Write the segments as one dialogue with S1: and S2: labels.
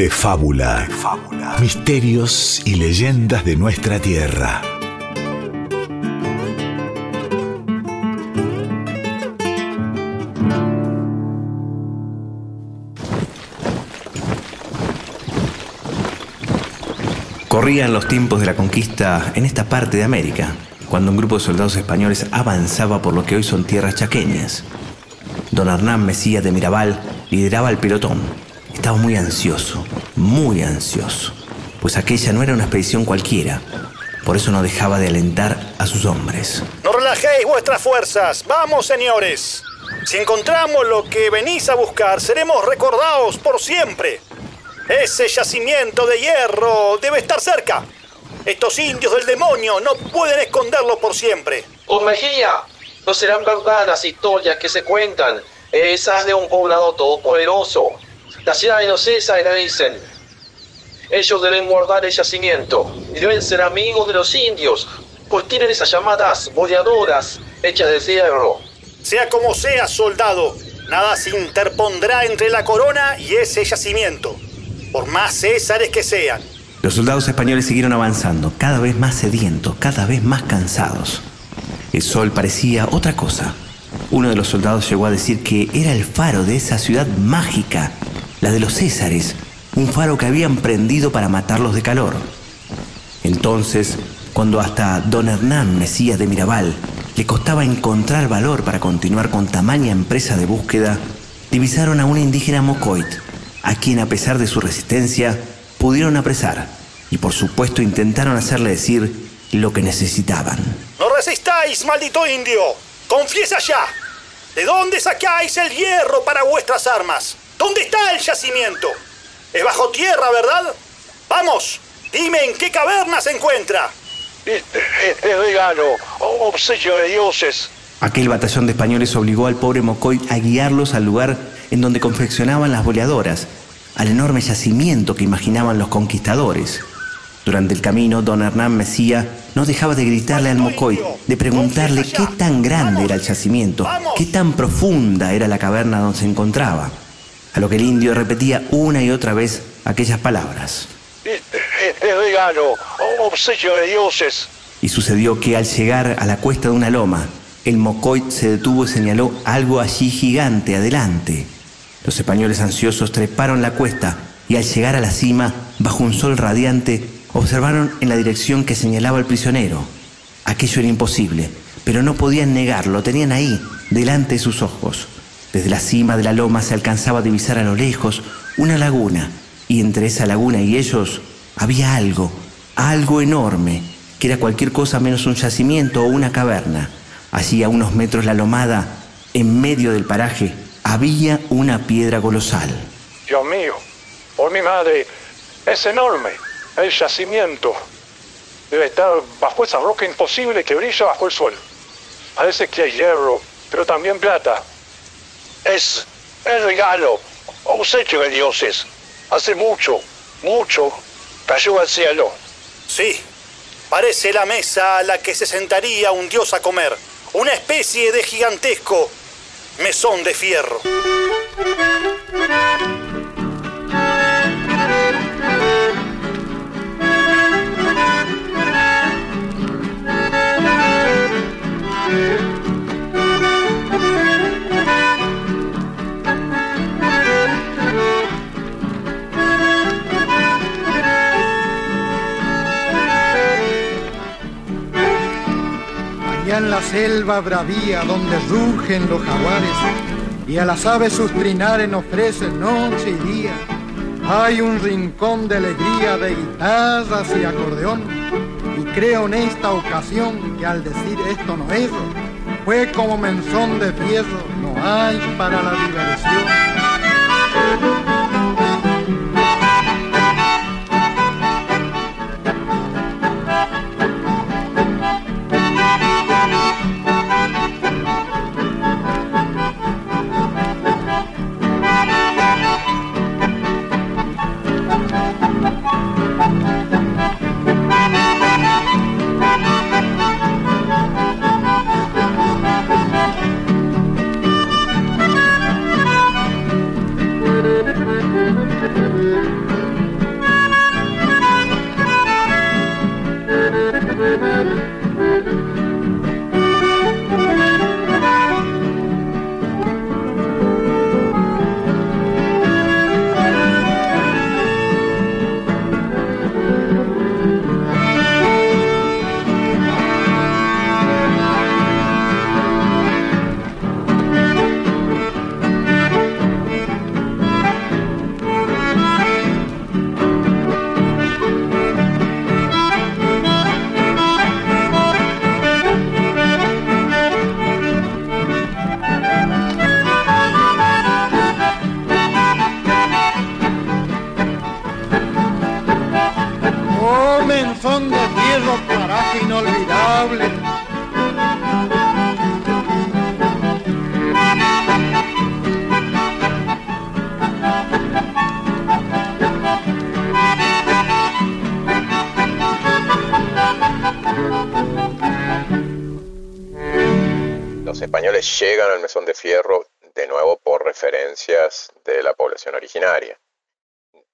S1: de fábula. Misterios y leyendas de nuestra tierra.
S2: Corrían los tiempos de la conquista en esta parte de América, cuando un grupo de soldados españoles avanzaba por lo que hoy son tierras chaqueñas. Don Hernán Mesías de Mirabal lideraba el pelotón. Estaba muy ansioso, muy ansioso, pues aquella no era una expedición cualquiera. Por eso no dejaba de alentar a sus hombres.
S3: No relajéis vuestras fuerzas. Vamos, señores. Si encontramos lo que venís a buscar, seremos recordados por siempre. Ese yacimiento de hierro debe estar cerca. Estos indios del demonio no pueden esconderlo por siempre.
S4: Don Mejía, no serán verdad las historias que se cuentan, esas de un poblado todopoderoso. La ciudad de los César dicen. Ellos deben guardar el yacimiento y deben ser amigos de los indios, pues tienen esas llamadas boleadoras hechas de hierro.
S3: Sea como sea, soldado, nada se interpondrá entre la corona y ese yacimiento por más césares que sean.
S2: Los soldados españoles siguieron avanzando, cada vez más sedientos, cada vez más cansados. El sol parecía otra cosa. Uno de los soldados llegó a decir que era el faro de esa ciudad mágica, la de los Césares, un faro que habían prendido para matarlos de calor. Entonces, cuando hasta don Hernán Mesías de Mirabal le costaba encontrar valor para continuar con tamaña empresa de búsqueda, divisaron a un indígena Mocoit, a quien a pesar de su resistencia pudieron apresar y por supuesto intentaron hacerle decir lo que necesitaban.
S3: No resistáis, maldito indio. Confiesa ya. ¿De dónde sacáis el hierro para vuestras armas? ¿Dónde está el yacimiento? Es bajo tierra, ¿verdad? Vamos, dime en qué caverna se encuentra.
S5: Es regalo, obsequio de dioses.
S2: Aquel batallón de españoles obligó al pobre Mocoy a guiarlos al lugar en donde confeccionaban las boleadoras, al enorme yacimiento que imaginaban los conquistadores. Durante el camino, don Hernán Mesía no dejaba de gritarle al Mocoy, de preguntarle qué tan grande era el yacimiento, qué tan profunda era la caverna donde se encontraba. A lo que el indio repetía una y otra vez aquellas palabras.
S5: Es regalo, obsequio de dioses.
S2: Y sucedió que al llegar a la cuesta de una loma, el Mocoy se detuvo y señaló algo allí gigante adelante. Los españoles ansiosos treparon la cuesta y al llegar a la cima, bajo un sol radiante, observaron en la dirección que señalaba el prisionero. Aquello era imposible, pero no podían negarlo, tenían ahí, delante de sus ojos. Desde la cima de la loma se alcanzaba a divisar a lo lejos una laguna, y entre esa laguna y ellos había algo, algo enorme, que era cualquier cosa menos un yacimiento o una caverna. Allí a unos metros la lomada, en medio del paraje, había una piedra colosal.
S5: Dios mío, por mi madre, es enorme. El yacimiento debe estar bajo esa roca imposible que brilla bajo el suelo. Parece que hay hierro, pero también plata. Es el regalo, obsequio de dioses. Hace mucho, mucho, cayó al cielo.
S3: Sí, parece la mesa a la que se sentaría un dios a comer. Una especie de gigantesco mesón de fierro.
S6: En la selva bravía donde rugen los jaguares y a las aves sus trinares ofrecen noche y día. Hay un rincón de alegría de guitarras y acordeón y creo en esta ocasión que al decir esto no es, fue como menzón de fierro, no hay para la diversión.
S7: Los españoles llegan al mesón de fierro de nuevo por referencias de la población originaria.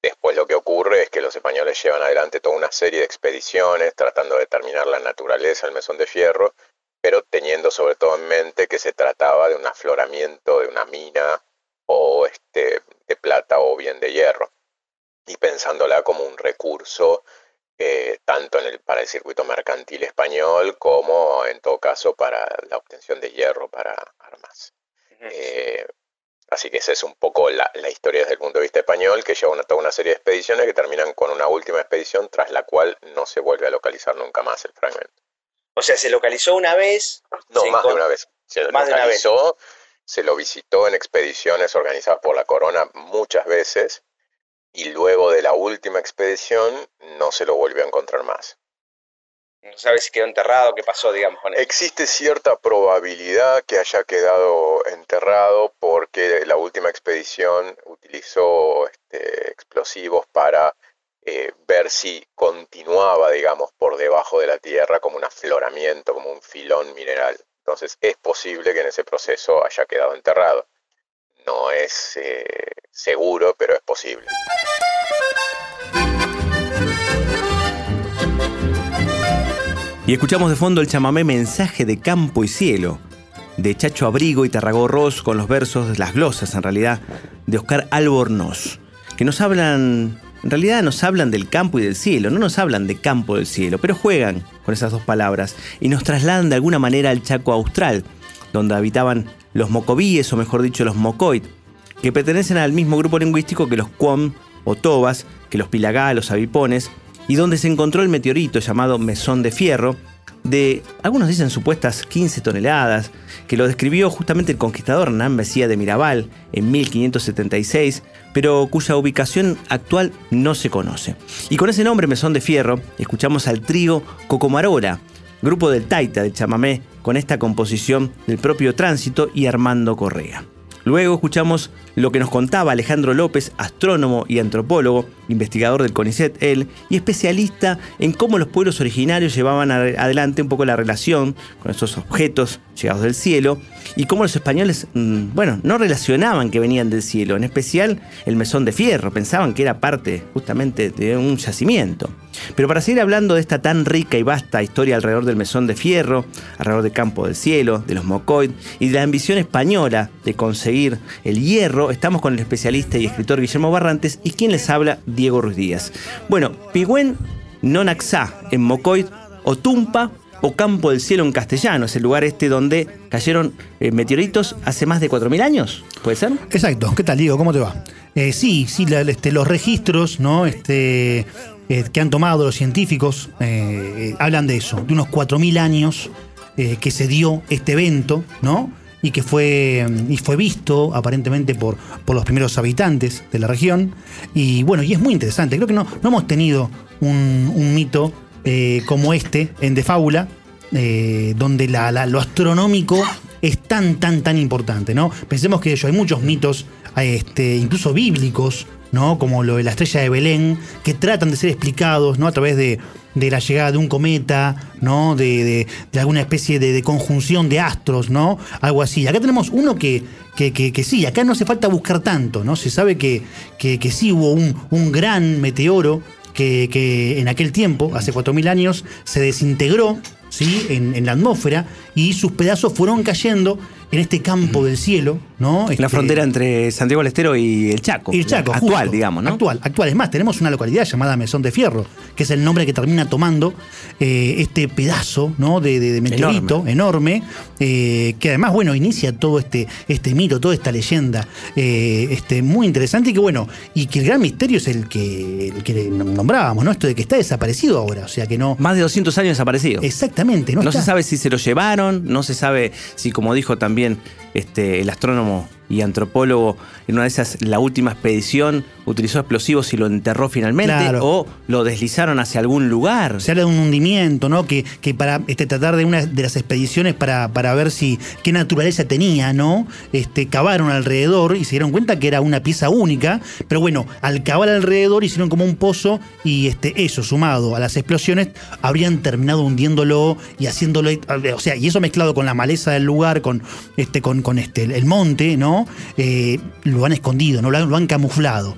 S7: Después lo que ocurre es que los españoles llevan adelante toda una serie de expediciones tratando de determinar la naturaleza del mesón de fierro, pero teniendo sobre todo en mente que se trataba de un afloramiento de una mina o este, de plata o bien de hierro, y pensándola como un recurso eh, tanto en el, para el circuito mercantil español como en todo caso para la obtención de hierro para armas. Eh, así que esa es un poco la, historia desde el punto de vista español, que lleva una, toda una serie de expediciones que terminan con una última expedición tras la cual no se vuelve a localizar nunca más el fragmento.
S8: O sea, se localizó una vez.
S7: No, más de una vez. Se localizó, se lo visitó en expediciones organizadas por la corona muchas veces y luego de la última expedición no se lo volvió a encontrar más.
S8: No sabe si quedó enterrado, qué pasó, digamos, con él.
S7: Existe cierta probabilidad que haya quedado enterrado porque la última expedición utilizó este, explosivos para eh, ver si continuaba, digamos, por debajo de la tierra como un afloramiento, como un filón mineral. Entonces es posible que en ese proceso haya quedado enterrado. No es eh, seguro, pero es posible.
S2: Y escuchamos de fondo el chamamé Mensaje de Campo y Cielo, de Chacho Abrigo y Tarragó con los versos, las glosas en realidad, de Oscar Albornoz, que nos hablan, en realidad nos hablan del campo y del cielo, no nos hablan de campo del cielo, pero juegan con esas dos palabras y nos trasladan de alguna manera al Chaco Austral, donde habitaban los mocovíes, o mejor dicho, los mocoit, que pertenecen al mismo grupo lingüístico que los cuom o tobas, que los pilagá, los avipones, y donde se encontró el meteorito llamado Mesón de Fierro, de, algunos dicen supuestas 15 toneladas, que lo describió justamente el conquistador Hernán Mesía de Mirabal en 1576, pero cuya ubicación actual no se conoce. Y con ese nombre, Mesón de Fierro, escuchamos al trío Cocomarora, grupo del Taita de Chamamé, con esta composición del propio Tránsito y Armando Correa. Luego escuchamos lo que nos contaba Alejandro López, astrónomo y antropólogo, investigador del CONICET, él, y especialista en cómo los pueblos originarios llevaban adelante un poco la relación con esos objetos llegados del cielo y cómo los españoles, mm, bueno, no relacionaban que venían del cielo, en especial el mesón de fierro, pensaban que era parte justamente de un yacimiento. Pero para seguir hablando de esta tan rica y vasta historia alrededor del mesón de fierro, alrededor del campo del cielo, de los mocoid y de la ambición española de conseguir el hierro, estamos con el especialista y escritor Guillermo Barrantes y quien les habla, Diego Ruiz Díaz. Bueno, Pigüén Nonaxá en mocoid o Tumpa o Campo del Cielo en castellano, es el lugar este donde cayeron eh, meteoritos hace más de 4.000 años, ¿puede ser?
S9: Exacto, ¿qué tal Diego? ¿Cómo te va? Eh, sí, sí, este, los registros, ¿no? Este, eh, que han tomado los científicos eh, eh, hablan de eso, de unos 4.000 años que se dio este evento, ¿no? Y que fue, y fue visto aparentemente por, por los primeros habitantes de la región. Y bueno, y es muy interesante. Creo que no, no hemos tenido un, mito como este en De Fábula, donde lo astronómico es tan, tan, tan importante, ¿no? Pensemos que hay muchos mitos, este, incluso bíblicos, ¿no? Como lo de la estrella de Belén, que tratan de ser explicados, ¿no? A través de, la llegada de un cometa, ¿no? De, alguna especie de, conjunción de astros, ¿no? Algo así. Acá tenemos uno que, que, sí, acá no hace falta buscar tanto, ¿no? Se sabe que, que, sí hubo un, un gran meteoro que, en aquel tiempo, hace 4.000 años, se desintegró ¿sí? En, en, la atmósfera y sus pedazos fueron cayendo en este campo del cielo, ¿no?
S2: la
S9: este,
S2: frontera entre Santiago del Estero y el Chaco.
S9: Y el Chaco,
S2: actual, digamos, ¿no?
S9: Actual, actual. Es más, tenemos una localidad llamada Mesón de Fierro, que es el nombre que termina tomando eh, este pedazo, ¿no? De, de, meteorito enorme, eh, que además, bueno, inicia todo este, este mito, toda esta leyenda, eh, este, muy interesante y que, bueno, y que el gran misterio es el que, el que nombrábamos, ¿no? Esto de que está desaparecido ahora, o sea que no...
S2: Más de 200 años desaparecido.
S9: Exactamente.
S2: No, no se sabe si se lo llevaron, no se sabe si, como dijo también este, el astrónomo y antropólogo, en una de esas, la última expedición, utilizó explosivos y lo enterró finalmente,
S9: Claro.
S2: o lo deslizaron hacia algún lugar.
S9: Se habla de un hundimiento, ¿no? Que, que para este, tratar de una de las expediciones para, para ver si qué naturaleza tenía, ¿no? Este, cavaron alrededor y se dieron cuenta que era una pieza única. Pero bueno, al cavar alrededor hicieron como un pozo y este, eso, sumado a las explosiones, habrían terminado hundiéndolo y haciéndolo. O sea, y eso mezclado con la maleza del lugar, con este, con, con este, el monte, ¿no? Eh, lo han escondido, ¿no? Lo han, lo han camuflado.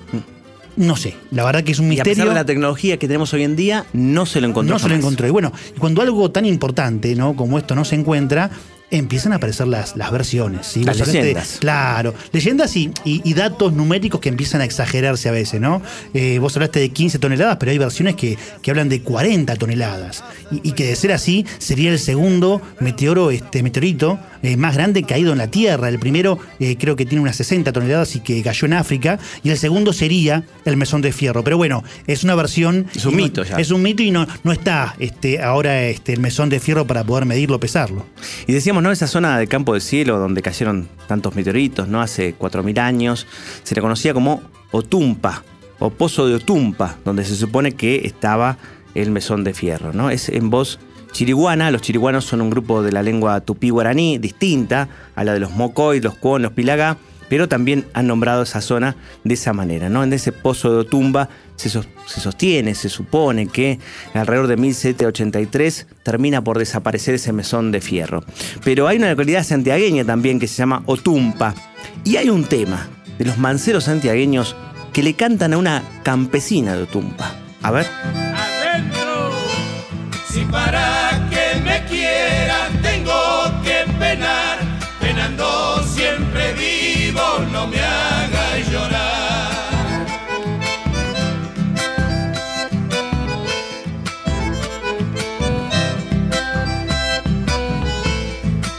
S9: No sé, la verdad que es un
S2: Y a
S9: misterio.
S2: pesar de la tecnología que tenemos hoy en día, no se lo encontró.
S9: No se lo encontró. Y bueno, cuando algo tan importante, ¿no? Como esto no se encuentra, empiezan a aparecer las, las versiones. ¿sí?
S2: Las leyendas.
S9: claro. Leyendas y, y- y datos numéricos que empiezan a exagerarse a veces, ¿no? Eh, vos hablaste de 15 toneladas, pero hay versiones que, que hablan de 40 toneladas. Y, y que de ser así, sería el segundo meteoro, este meteorito eh, más grande caído en la Tierra. El primero eh, creo que tiene unas 60 toneladas y que cayó en África. Y el segundo sería el mesón de fierro. Pero bueno, es una versión.
S2: Es un mito ya.
S9: Es un mito y no, no está este, ahora este, el mesón de fierro para poder medirlo, pesarlo.
S2: Y decíamos, ¿no? Esa zona del campo del cielo donde cayeron tantos meteoritos, ¿no? Hace 4.000 años, se le conocía como Otumpa, o Pozo de Otumpa, donde se supone que estaba el mesón de fierro, ¿no? Es en voz chiriguana, los chiriguanos son un grupo de la lengua tupí-guaraní distinta a la de los mocoy, los cuon, los pilagá, pero también han nombrado esa zona de esa manera, ¿no? En ese pozo de Otumba se, sos- se sostiene, se supone que alrededor de 1783 termina por desaparecer ese mesón de fierro. Pero hay una localidad santiagueña también que se llama Otumpa y hay un tema de los manceros santiagueños que le cantan a una campesina de Otumpa. A ver.
S10: adentro. Si para que me quiera tengo que penar, penando no me haga llorar.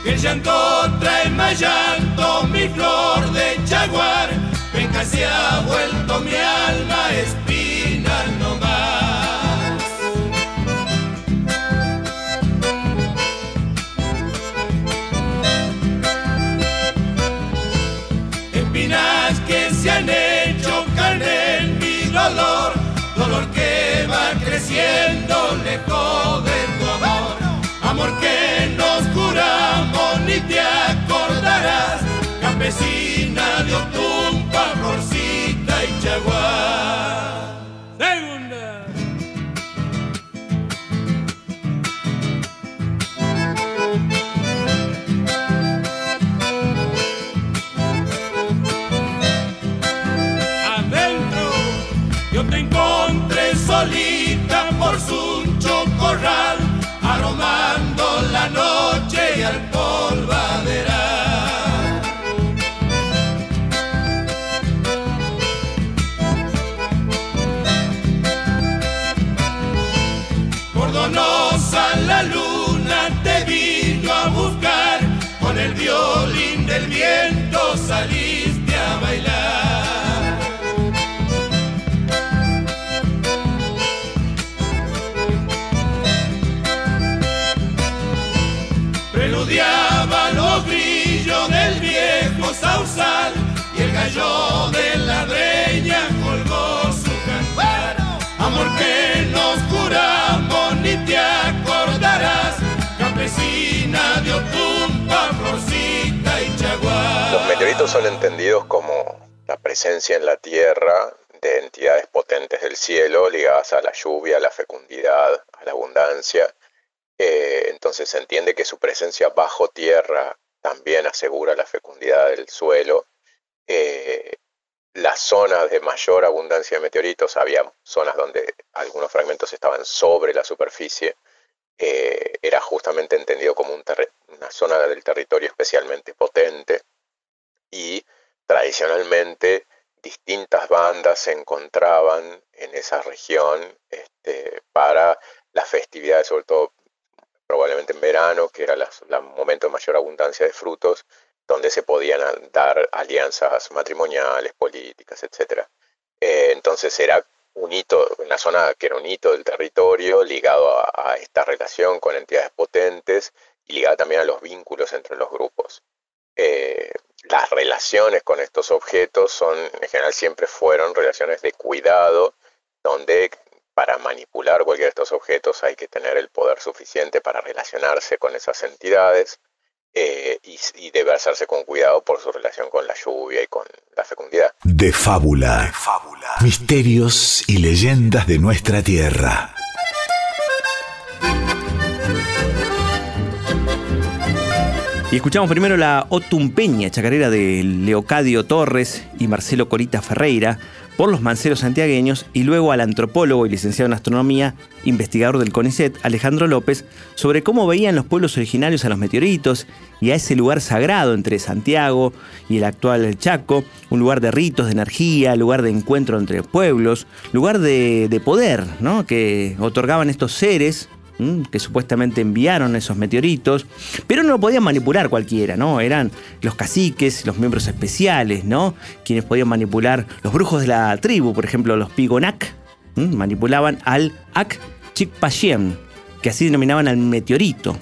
S10: Que el llanto trae más llanto, mi flor de jaguar, venga se ha vuelto mi alma de tu Preludiaba los grillos del viejo sausal y el gallo de la breña colgó su cantar. Amor que nos curamos ni te acordarás, campesina de Otumpa, Florcita y Chaguar.
S7: Los meteoritos son entendidos como la presencia en la Tierra de entidades potentes del cielo ligadas a la lluvia, a la fecundidad, a la abundancia. Eh, entonces se entiende que su presencia bajo tierra también asegura la fecundidad del suelo. Eh, las zonas de mayor abundancia de meteoritos, había zonas donde algunos fragmentos estaban sobre la superficie, eh, era justamente entendido como un una zona del territorio especialmente potente y tradicionalmente distintas bandas se encontraban en esa región este, para las festividades, sobre todo probablemente en verano, que era la momento de mayor abundancia de frutos, donde se podían dar alianzas matrimoniales, políticas, etc. entonces era un hito, una zona que era un hito del territorio ligado a, a esta relación con entidades potentes y ligada también a los vínculos entre los grupos. Eh, las relaciones con estos objetos son, en general, siempre fueron relaciones de cuidado, donde para manipular cualquiera de estos objetos hay que tener el poder suficiente para relacionarse con esas entidades eh, y, y, debe hacerse con cuidado por su relación con la lluvia y con la fecundidad.
S1: De fábula. De fábula. Misterios y leyendas de nuestra tierra.
S2: Y escuchamos primero la Otumpeña, chacarera de Leocadio Torres y Marcelo Corita Ferreira, por los manceros santiagueños, y luego al antropólogo y licenciado en astronomía, investigador del CONICET, Alejandro López, sobre cómo veían los pueblos originarios a los meteoritos y a ese lugar sagrado entre Santiago y el actual Chaco, un lugar de ritos, de energía, lugar de encuentro entre pueblos, lugar de, de poder, ¿no? que otorgaban estos seres que supuestamente enviaron esos meteoritos, pero no lo podían manipular cualquiera, ¿no? Eran los caciques, los miembros especiales, ¿no? Quienes podían manipular los brujos de la tribu, por ejemplo, los Pigonak, manipulaban al Ak Chikpashem, que así denominaban al meteorito.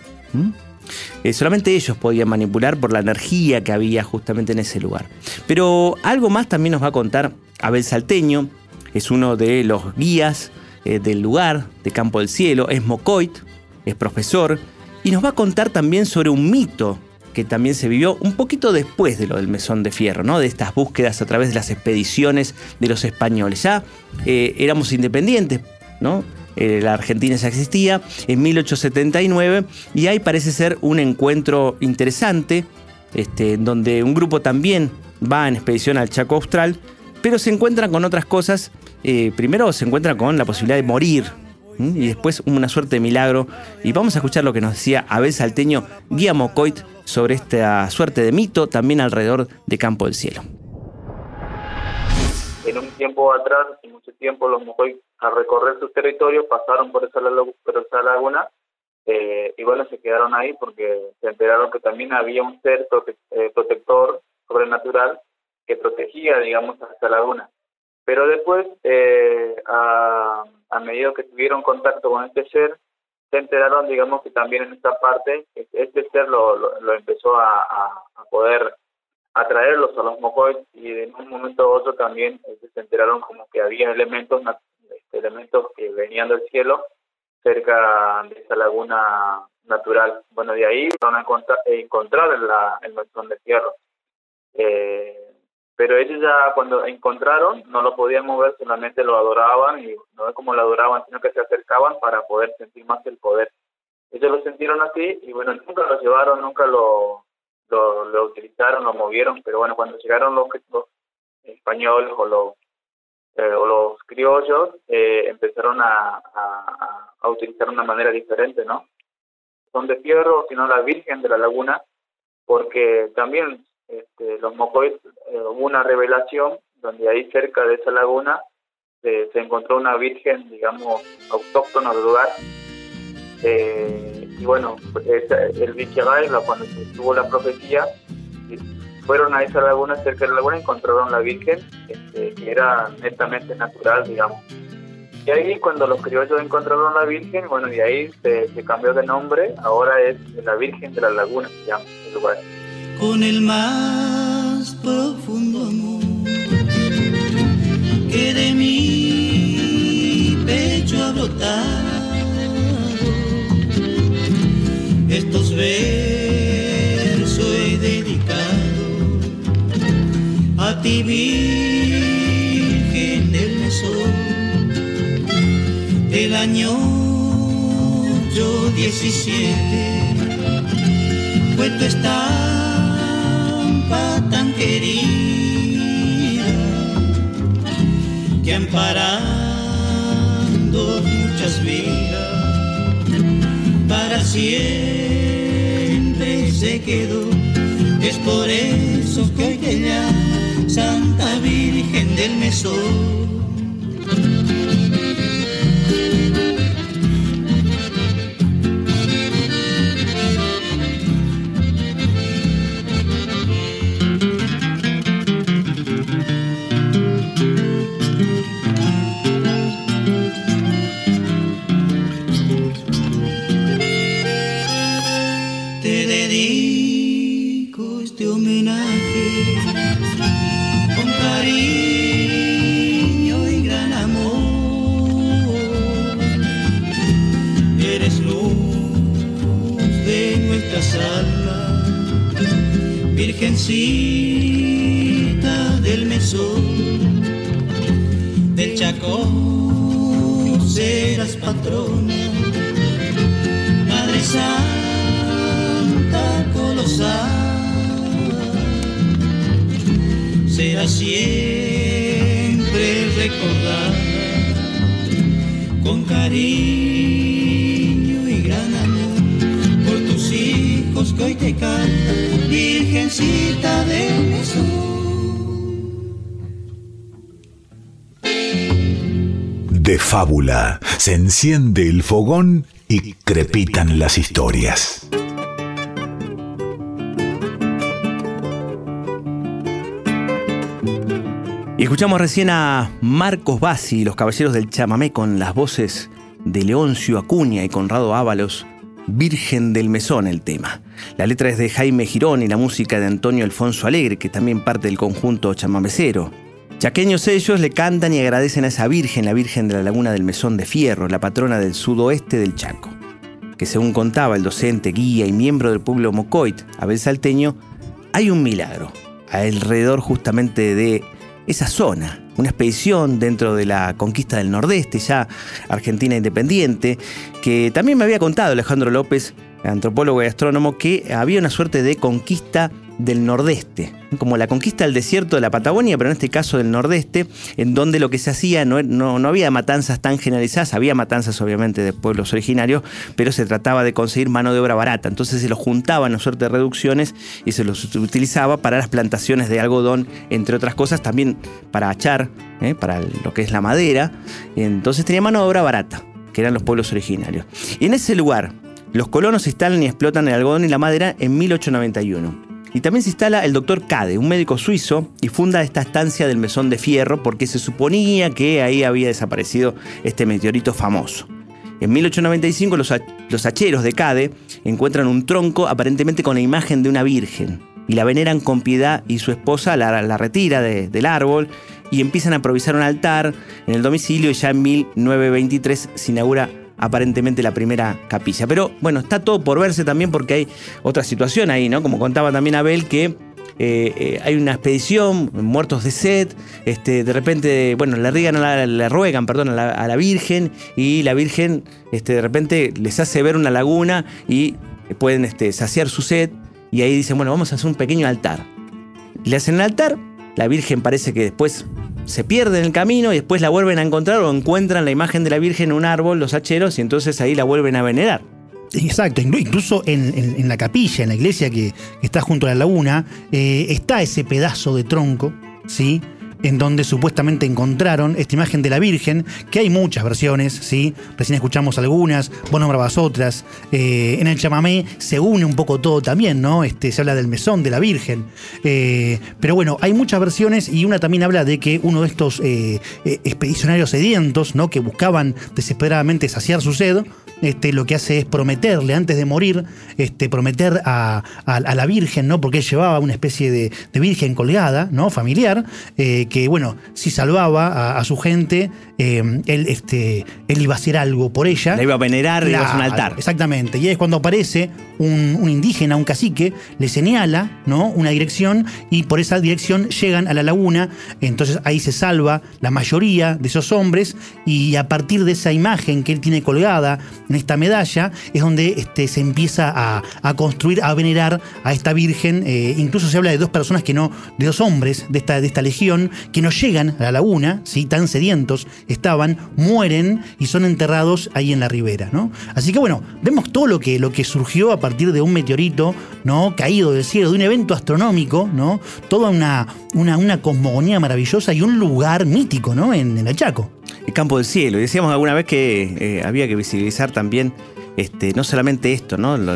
S2: Eh, solamente ellos podían manipular por la energía que había justamente en ese lugar. Pero algo más también nos va a contar Abel Salteño, es uno de los guías eh, del lugar, de Campo del Cielo, es Mocoit, es profesor, y nos va a contar también sobre un mito que también se vivió un poquito después de lo del Mesón de Fierro, ¿no? de estas búsquedas a través de las expediciones de los españoles. Ya eh, éramos independientes, ¿no? Eh, la Argentina ya existía en 1879 y ahí parece ser un encuentro interesante, este, donde un grupo también va en expedición al Chaco Austral, pero se encuentran con otras cosas eh, primero se encuentra con la posibilidad de morir y después una suerte de milagro. Y vamos a escuchar lo que nos decía Abel Salteño, guía Mocoit, sobre esta suerte de mito también alrededor de Campo del Cielo.
S11: En un tiempo atrás, y mucho tiempo, los Mocoit al recorrer sus territorios pasaron por esa, por esa laguna eh, y bueno, se quedaron ahí porque se enteraron que también había un ser eh, protector sobrenatural que protegía, digamos, a esa laguna. Pero después, eh, a, medida que tuvieron contacto con este ser, se enteraron, digamos, que también en esta parte, este ser lo, lo, empezó a, poder atraerlos a los mocois y en un momento u otro también este, se enteraron como que había elementos este, elementos que venían del cielo cerca de esa laguna natural. Bueno, de ahí van a encontrar, encontrar el, el de fierro. Eh, pero ellos ya cuando encontraron no lo podían mover, solamente lo adoraban y no es como lo adoraban, sino que se acercaban para poder sentir más el poder. Ellos lo sintieron así y bueno, nunca lo llevaron, nunca lo, lo, utilizaron, lo movieron, pero bueno, cuando llegaron los, españoles o los, eh, o los criollos, eh, empezaron a, a, a utilizar una manera diferente, ¿no? Son de fierro, sino la Virgen de la Laguna, porque también este, los Mocois eh, hubo una revelación donde ahí cerca de esa laguna se encontró una virgen, digamos, autóctona del lugar. Eh, y bueno, el Vichagay, cuando se tuvo la profecía, fueron a esa laguna, cerca de la laguna, encontraron la virgen, este, que era netamente natural, digamos. Y ahí cuando los criollos encontraron la Virgen, bueno, y ahí se, se cambió de nombre, ahora es la Virgen de la Laguna, se llama el lugar
S12: con el más profundo amor que de mi pecho ha brotado. Estos versos he dedicado a ti, Virgen del Mesón, del año yo 17 fue tu estado tan querida que amparando muchas vidas para siempre se quedó. Es por eso que hoy te Santa Virgen del Mesón.
S1: De fábula se enciende el fogón y crepitan las historias.
S2: Y escuchamos recién a Marcos Bassi y los Caballeros del Chamamé con las voces de Leoncio Acuña y Conrado Ábalos, Virgen del Mesón el tema. La letra es de Jaime Girón y la música de Antonio Alfonso Alegre, que también parte del conjunto chamamecero. Chaqueños ellos le cantan y agradecen a esa Virgen, la Virgen de la Laguna del Mesón de Fierro, la patrona del sudoeste del Chaco, que según contaba el docente, guía y miembro del pueblo Mocoit, Abel Salteño, hay un milagro alrededor justamente de esa zona, una expedición dentro de la conquista del Nordeste, ya Argentina independiente, que también me había contado Alejandro López, antropólogo y astrónomo, que había una suerte de conquista del Nordeste, como la conquista del desierto de la Patagonia, pero en este caso del Nordeste, en donde lo que se hacía no, no, no había matanzas tan generalizadas, había matanzas obviamente de pueblos originarios, pero se trataba de conseguir mano de obra barata, entonces se los juntaban a suerte de reducciones y se los utilizaba para las plantaciones de algodón, entre otras cosas, también para achar, ¿eh? para lo que es la madera, entonces tenía mano de obra barata, que eran los pueblos originarios. Y en ese lugar, los colonos instalan y explotan el algodón y la madera en 1891. Y también se instala el doctor Cade, un médico suizo, y funda esta estancia del Mesón de Fierro porque se suponía que ahí había desaparecido este meteorito famoso. En 1895 los, hacheros de Cade encuentran un tronco aparentemente con la imagen de una virgen y la veneran con piedad y su esposa la, retira de, del árbol y empiezan a improvisar un altar en el domicilio y ya en 1923 se inaugura aparentemente la primera capilla. Pero bueno, está todo por verse también porque hay otra situación ahí, ¿no? Como contaba también Abel, que eh, eh, hay una expedición, muertos de sed, este, de repente, bueno, le, riegan a la- le ruegan perdón, a, la, a la Virgen y la Virgen este, de repente les hace ver una laguna y pueden este, saciar su sed y ahí dicen, bueno, vamos a hacer un pequeño altar. Le hacen el altar, la Virgen parece que después se pierde en el camino y después la vuelven a encontrar o encuentran la imagen de la Virgen en un árbol, los hacheros, y entonces ahí la vuelven a venerar.
S9: Exacto, inclu- incluso en, la capilla, en la iglesia que, que está junto a la laguna, eh, está ese pedazo de tronco, ¿sí? En donde supuestamente encontraron esta imagen de la Virgen, que hay muchas versiones, ¿sí? Recién escuchamos algunas, vos nombrabas otras. Eh, en el chamamé se une un poco todo también, ¿no? Este, se habla del mesón de la Virgen. Eh, pero bueno, hay muchas versiones y una también habla de que uno de estos eh, expedicionarios sedientos, ¿no? Que buscaban desesperadamente saciar su sed, este, lo que hace es prometerle antes de morir, este, prometer a, a- a la Virgen, ¿no? Porque él llevaba una especie de, de Virgen colgada, ¿no? Familiar, eh, que bueno, si salvaba a, a su gente, eh, él, este, él iba a hacer algo por ella.
S2: La iba a venerar, le iba a hacer un altar.
S9: Exactamente. Y ahí es cuando aparece un, un indígena, un cacique, le señala ¿no? una dirección y por esa dirección llegan a la laguna. Entonces ahí se salva la mayoría de esos hombres y a partir de esa imagen que él tiene colgada en esta medalla es donde este, se empieza a, construir, a venerar a esta virgen. Eh, incluso se habla de dos personas que no, de dos hombres de esta, de esta legión que no llegan a la laguna, ¿sí? tan sedientos estaban, mueren y son enterrados ahí en la ribera. ¿no? Así que bueno, vemos todo lo que, lo que surgió a partir de un meteorito ¿no? caído del cielo, de un evento astronómico, ¿no? toda una, una, una cosmogonía maravillosa y un lugar mítico ¿no? en, en el Chaco.
S2: El campo del cielo. Y decíamos alguna vez que eh, había que visibilizar también este, no solamente esto, ¿no? Lo,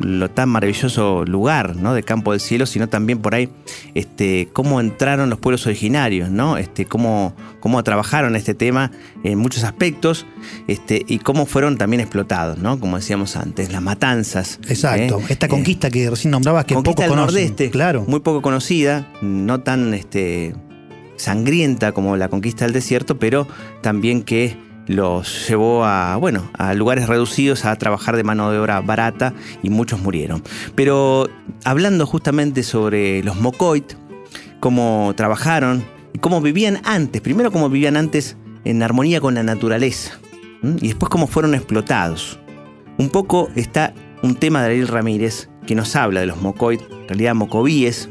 S2: lo tan maravilloso lugar ¿no? de Campo del Cielo, sino también por ahí este, cómo entraron los pueblos originarios, ¿no? Este, cómo, cómo trabajaron este tema en muchos aspectos este, y cómo fueron también explotados, ¿no? como decíamos antes, las matanzas.
S9: Exacto.
S2: ¿eh?
S9: Esta conquista que recién nombrabas que
S2: Conquista
S9: poco.
S2: Nordeste,
S9: Claro.
S2: muy poco conocida, no tan este, sangrienta como la conquista del desierto, pero también que, los llevó a, bueno, a lugares reducidos a trabajar de mano de obra barata y muchos murieron. Pero hablando justamente sobre los Mocoit, cómo trabajaron y cómo vivían antes, primero cómo vivían antes en armonía con la naturaleza y después cómo fueron explotados. Un poco está un tema de Ariel Ramírez que nos habla de los Mocoit, en realidad Mocovíes,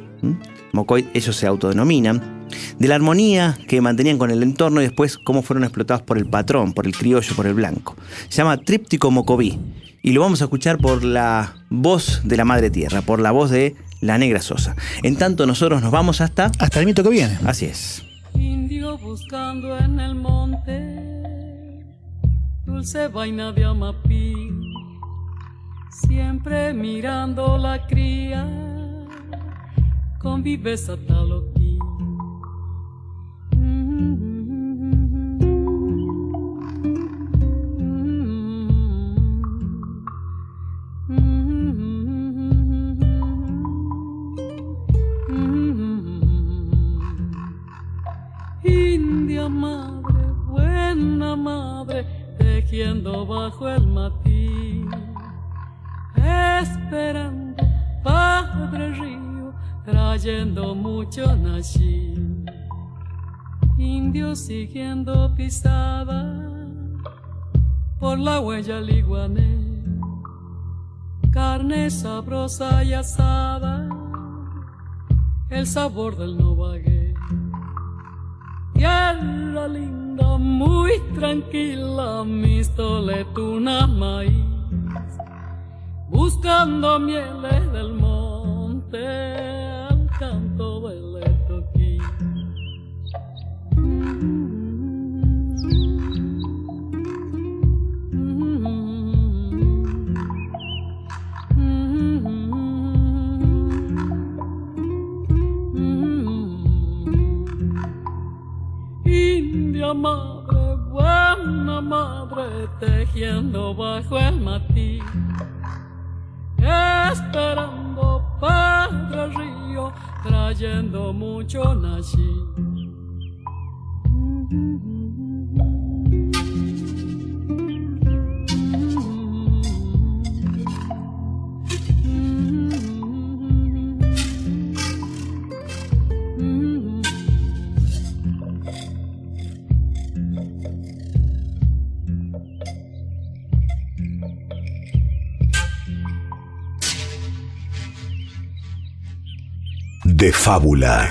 S2: Mocoit ellos se autodenominan, de la armonía que mantenían con el entorno y después cómo fueron explotados por el patrón, por el criollo, por el blanco. Se llama Tríptico Mocoví y lo vamos a escuchar por la voz de la Madre Tierra, por la voz de la Negra Sosa. En tanto nosotros nos vamos hasta...
S9: Hasta el mito que viene.
S2: Así es.
S13: Indio buscando en el monte dulce vaina de amapí, siempre mirando la cría con viveza taloquí. Tejiendo bajo el matín, esperando padre río, trayendo mucho nací. Indio siguiendo pisada por la huella liguané, carne sabrosa y asada, el sabor del novagué. Tierra linda, muy tranquila, mis toletunas maíz, buscando mieles del monte India madre, buena madre, tejiendo bajo el matí, esperando padre río, trayendo mucho nací.
S1: De fábula.